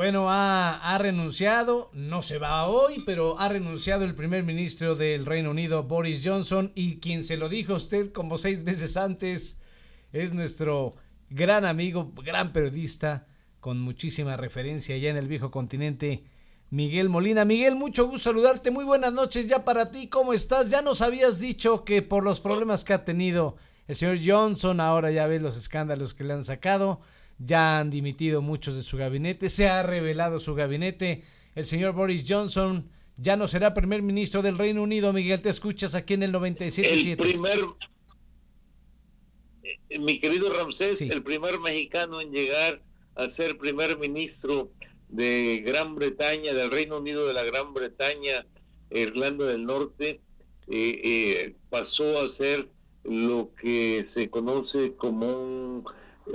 Bueno, ha, renunciado, no se va hoy, pero ha renunciado el primer ministro del Reino Unido, Boris Johnson, y quien se lo dijo a usted como seis meses antes es nuestro gran amigo, gran periodista, con muchísima referencia allá en el viejo continente, Miguel Molina. Miguel, mucho gusto saludarte, muy buenas noches ya para ti, ¿cómo estás? Ya nos habías dicho que por los problemas que ha tenido el señor Johnson, ahora ya ves los escándalos que le han sacado ya han dimitido muchos de su gabinete, se ha revelado su gabinete. El señor Boris Johnson ya no será primer ministro del Reino Unido. Miguel, te escuchas aquí en el 97.7. El primer, eh, mi querido Ramsés, el primer mexicano en llegar a ser primer ministro de Gran Bretaña, del Reino Unido de la Gran Bretaña, Irlanda del Norte, eh, eh, pasó a ser lo que se conoce como un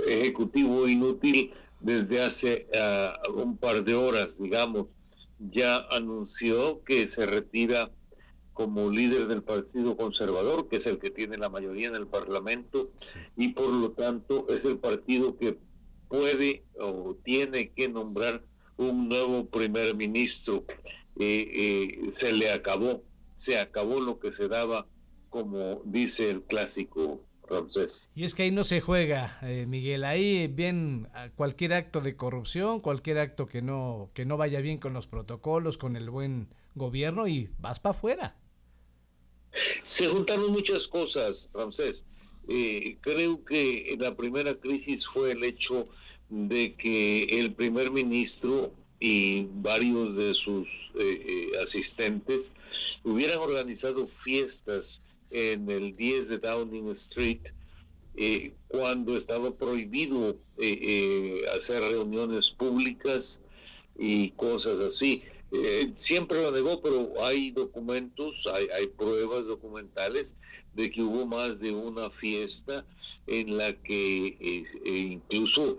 ejecutivo inútil desde hace ah, un par de horas, digamos, ya anunció que se retira como líder del Partido Conservador, que es el que tiene la mayoría en el Parlamento, y por lo tanto es el partido que puede o tiene que nombrar un nuevo primer ministro. Eh, eh, se le acabó, se acabó lo que se daba, como dice el clásico y es que ahí no se juega, eh, Miguel, ahí bien cualquier acto de corrupción, cualquier acto que no, que no vaya bien con los protocolos, con el buen gobierno y vas para afuera. Se juntaron muchas cosas, Ramsés. Eh, creo que la primera crisis fue el hecho de que el primer ministro y varios de sus eh, asistentes hubieran organizado fiestas en el 10 de Downing Street, eh, cuando estaba prohibido eh, eh, hacer reuniones públicas y cosas así. siempre lo negó, pero hay documentos, hay, hay pruebas documentales de que hubo más de una fiesta en la que incluso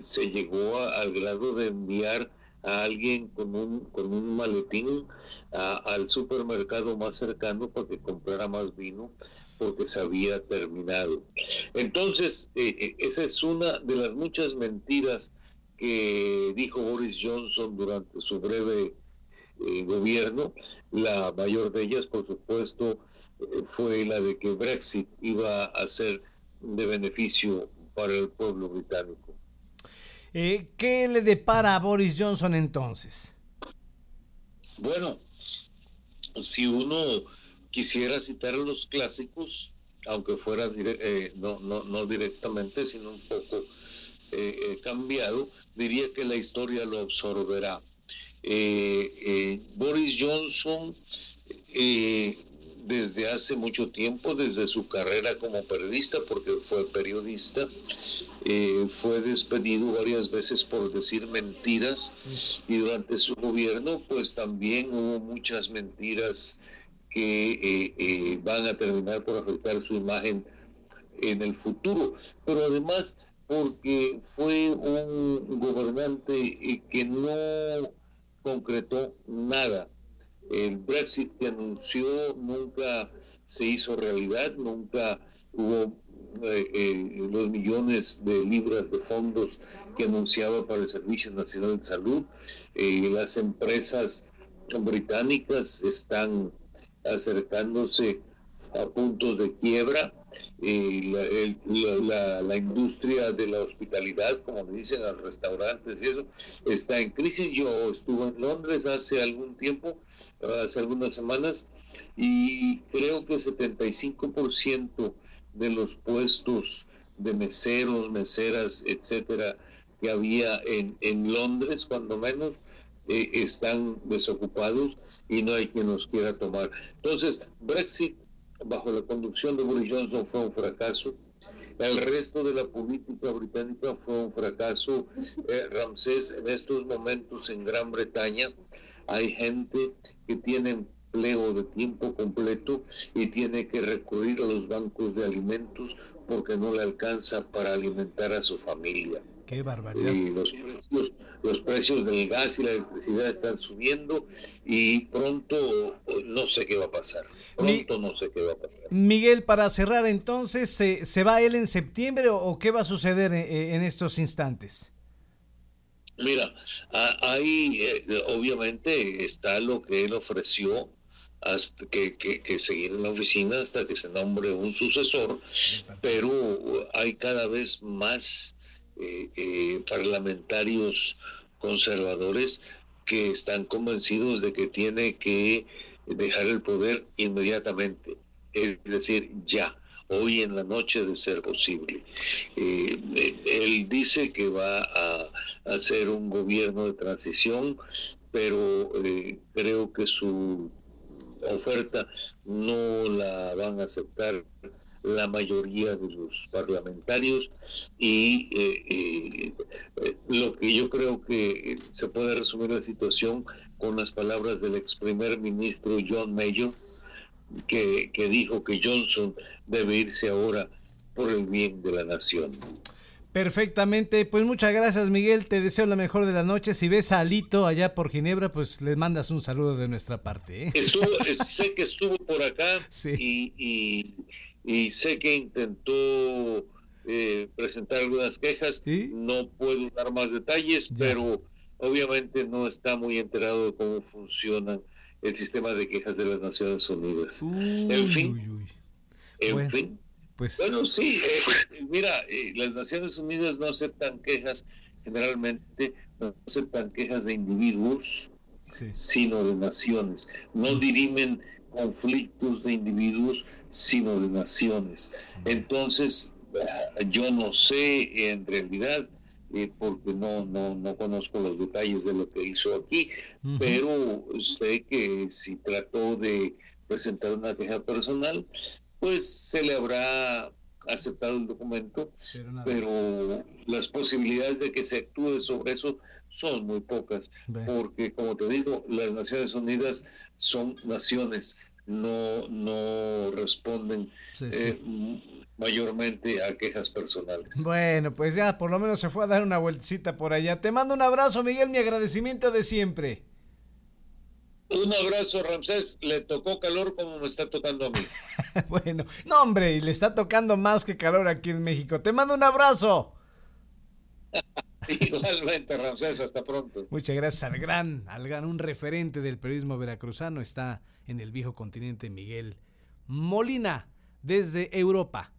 se llegó al grado de enviar a alguien con un, con un maletín al supermercado más cercano para que comprara más vino porque se había terminado. Entonces, eh, eh, esa es una de las muchas mentiras que dijo Boris Johnson durante su breve eh, gobierno. La mayor de ellas, por supuesto, fue la de que Brexit iba a ser de beneficio para el pueblo británico. Eh, ¿Qué le depara a Boris Johnson entonces? Bueno, si uno quisiera citar los clásicos, aunque fuera eh, no, no, no, directamente, sino un poco eh, cambiado, diría que la historia lo absorberá. Boris Johnson desde hace mucho tiempo, desde su carrera como periodista, porque fue periodista, eh, fue despedido varias veces por decir mentiras. Y durante su gobierno pues también hubo muchas mentiras que eh, eh, van a terminar por afectar su imagen en el futuro, pero además porque fue un gobernante que no concretó nada el Brexit que anunció nunca se hizo realidad, nunca hubo eh, eh, los millones de libras de fondos que anunciaba para el Servicio Nacional de Salud. Eh, las empresas británicas están acercándose a puntos de quiebra. La, la, industria de la hospitalidad, como me dicen, los restaurantes y eso, está en crisis. Yo estuve en Londres hace algún tiempo hace algunas semanas y creo que el 75% de los puestos de meseros, meseras, etcétera, que había en, en Londres, cuando menos, eh, están desocupados y no hay quien los quiera tomar. Entonces, Brexit, bajo la conducción de Boris Johnson, fue un fracaso. El resto de la política británica fue un fracaso. Eh, Ramsés, en estos momentos en Gran Bretaña, hay gente que tiene empleo de tiempo completo y tiene que recurrir a los bancos de alimentos porque no le alcanza para alimentar a su familia. Qué barbaridad. Y los precios, los precios del gas y la electricidad están subiendo y pronto no sé qué va a pasar. Pronto no sé qué va a pasar. Miguel, para cerrar entonces, ¿se, se va él en septiembre o, qué va a suceder en estos instantes? Mira, ahí eh, obviamente está lo que él ofreció hasta que, que, seguir en la oficina hasta que se nombre un sucesor, pero hay cada vez más eh, eh, parlamentarios conservadores que están convencidos de que tiene que dejar el poder inmediatamente, es decir, ya hoy en la noche de ser posible. Eh, él dice que va a hacer un gobierno de transición, pero eh, creo que su oferta no la van a aceptar la mayoría de los parlamentarios y eh, lo que yo creo que se puede resumir la situación con las palabras del ex primer ministro John Mayor, que, dijo que Johnson debe irse ahora por el bien de la nación. Perfectamente, pues muchas gracias Miguel, te deseo la mejor de la noche. Si ves a Alito allá por Ginebra, pues le mandas un saludo de nuestra parte. ¿eh? sé que estuvo por acá y, y, sé que intentó eh, presentar algunas quejas. No puedo dar más detalles, pero obviamente no está muy enterado de cómo funcionan el sistema de quejas de las Naciones Unidas. en fin, en bueno, fin. Pues... Bueno, sí, eh, mira, eh, las Naciones Unidas no aceptan quejas, generalmente no aceptan quejas de individuos, sino de naciones. No dirimen conflictos de individuos, sino de naciones. Entonces, yo no sé en realidad eh, porque no, no, no conozco los detalles de lo que hizo aquí, pero sé que si trató de presentar una queja personal, pues se le habrá aceptado el documento, pero, las posibilidades de que se actúe sobre eso son muy pocas, porque como te digo, las Naciones Unidas son naciones, no, no responden eh, mayormente a quejas personales. Bueno, pues ya por lo menos se fue a dar una vueltecita por allá. Te mando un abrazo, Miguel, mi agradecimiento de siempre. Un abrazo, Ramsés. Le tocó calor como me está tocando a mí. bueno, no, hombre, y le está tocando más que calor aquí en México. Te mando un abrazo. Igualmente, Ramsés, hasta pronto. Muchas gracias al gran, al gran, un referente del periodismo veracruzano. Está en el viejo continente Miguel Molina, desde Europa.